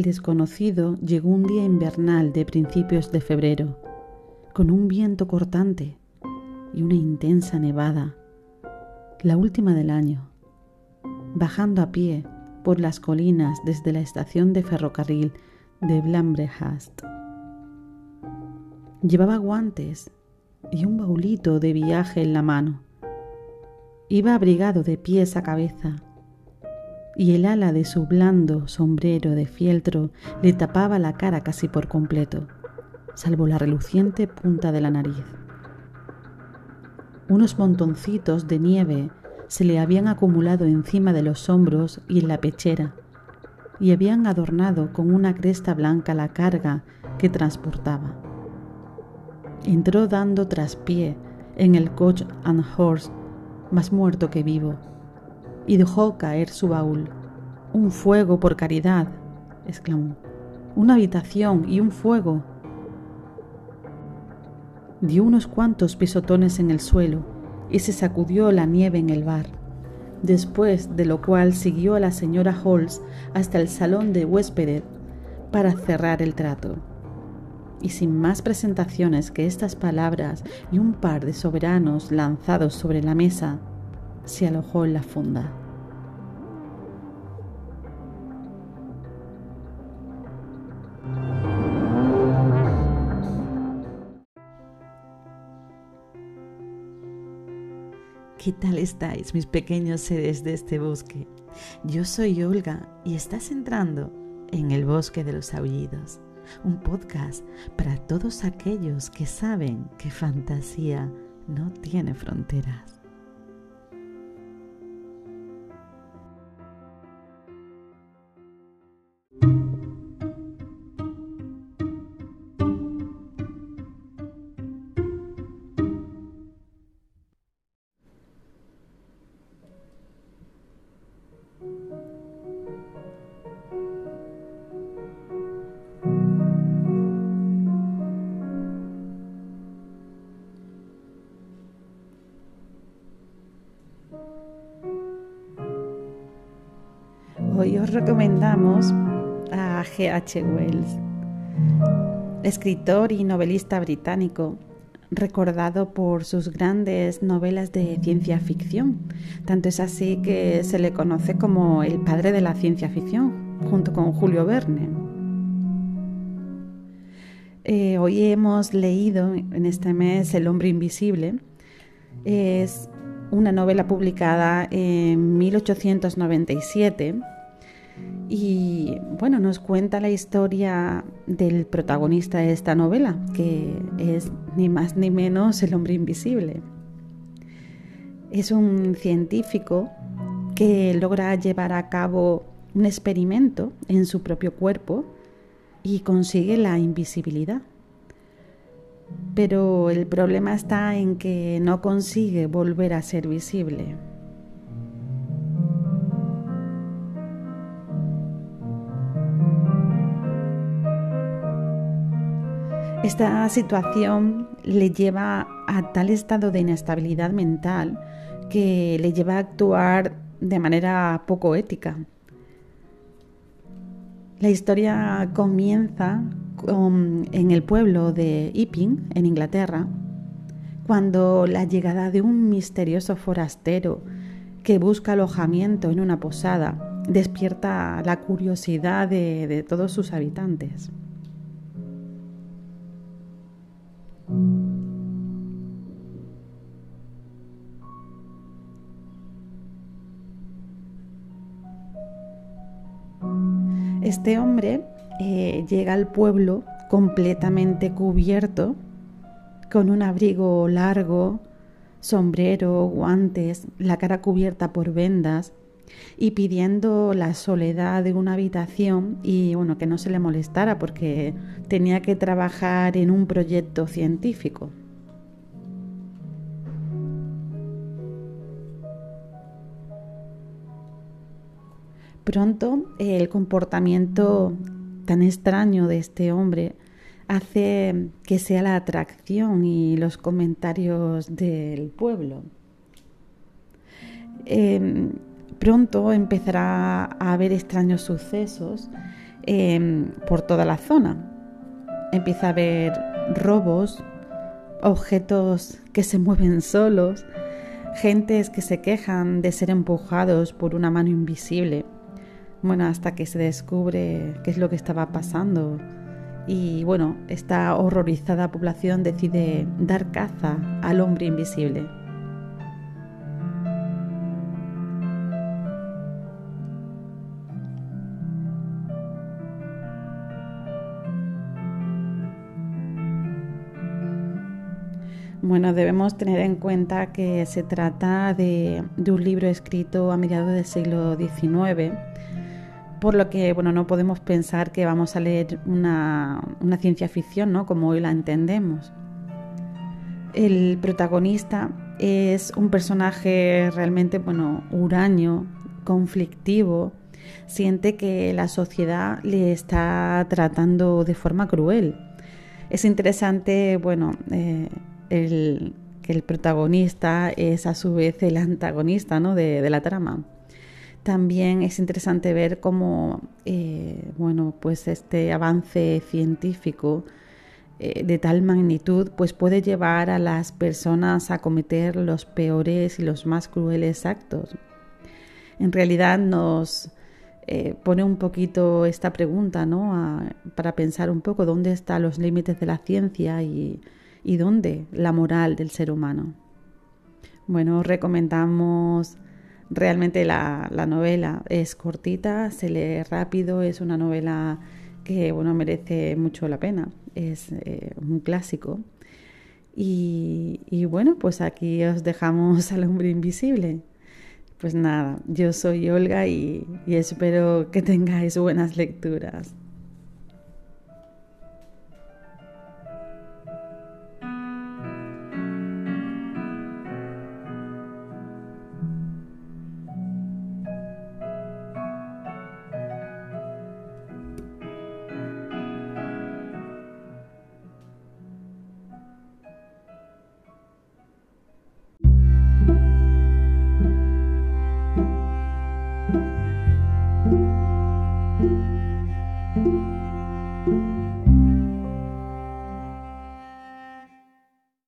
el desconocido llegó un día invernal de principios de febrero, con un viento cortante y una intensa nevada, la última del año, bajando a pie por las colinas desde la estación de ferrocarril de Blambrehast. Llevaba guantes y un baulito de viaje en la mano. Iba abrigado de pies a cabeza y el ala de su blando sombrero de fieltro le tapaba la cara casi por completo, salvo la reluciente punta de la nariz. Unos montoncitos de nieve se le habían acumulado encima de los hombros y en la pechera, y habían adornado con una cresta blanca la carga que transportaba. Entró dando traspié en el coach and horse, más muerto que vivo, y dejó caer su baúl. Un fuego por caridad, exclamó. Una habitación y un fuego. Dio unos cuantos pisotones en el suelo y se sacudió la nieve en el bar, después de lo cual siguió a la señora Halls hasta el salón de huéspedes para cerrar el trato. Y sin más presentaciones que estas palabras y un par de soberanos lanzados sobre la mesa, se alojó en la funda. ¿Qué tal estáis, mis pequeños seres de este bosque? Yo soy Olga y estás entrando en el bosque de los aullidos, un podcast para todos aquellos que saben que fantasía no tiene fronteras. Os recomendamos a G.H. Wells, escritor y novelista británico, recordado por sus grandes novelas de ciencia ficción. Tanto es así que se le conoce como el padre de la ciencia ficción, junto con Julio Verne. Eh, hoy hemos leído en este mes El hombre invisible. Es una novela publicada en 1897 y bueno, nos cuenta la historia del protagonista de esta novela, que es ni más ni menos el hombre invisible. Es un científico que logra llevar a cabo un experimento en su propio cuerpo y consigue la invisibilidad. Pero el problema está en que no consigue volver a ser visible. Esta situación le lleva a tal estado de inestabilidad mental que le lleva a actuar de manera poco ética. La historia comienza en el pueblo de Epping, en Inglaterra, cuando la llegada de un misterioso forastero que busca alojamiento en una posada despierta la curiosidad de todos sus habitantes. Este hombre eh, llega al pueblo completamente cubierto, con un abrigo largo, sombrero, guantes, la cara cubierta por vendas y pidiendo la soledad de una habitación y bueno, que no se le molestara porque tenía que trabajar en un proyecto científico. Pronto el comportamiento tan extraño de este hombre hace que sea la atracción y los comentarios del pueblo. Em, pronto empezará a haber extraños sucesos em, por toda la zona. Empieza a haber robos, objetos que se mueven solos, gentes que se quejan de ser empujados por una mano invisible. Bueno, hasta que se descubre qué es lo que estaba pasando. Y bueno, esta horrorizada población decide dar caza al hombre invisible. Bueno, debemos tener en cuenta que se trata de, un libro escrito a mediados del siglo XIX, por lo que bueno, no podemos pensar que vamos a leer una, ciencia ficción ¿no? como hoy la entendemos. El protagonista es un personaje realmente bueno, huraño, conflictivo, siente que la sociedad le está tratando de forma cruel. Es interesante, bueno, eh, el, que el protagonista es a su vez el antagonista ¿no? de, la trama. También es interesante ver cómo eh, bueno, pues este avance científico eh, de tal magnitud pues puede llevar a las personas a cometer los peores y los más crueles actos. En realidad nos eh, pone un poquito esta pregunta ¿no? para pensar un poco dónde están los límites de la ciencia y, y dónde la moral del ser humano. Bueno, recomendamos realmente la, novela. Es cortita, se lee rápido, es una novela que bueno, merece mucho la pena. Es eh, un clásico. Y, y, bueno, pues aquí os dejamos al hombre invisible. Pues nada, yo soy Olga y, y espero que tengáis buenas lecturas.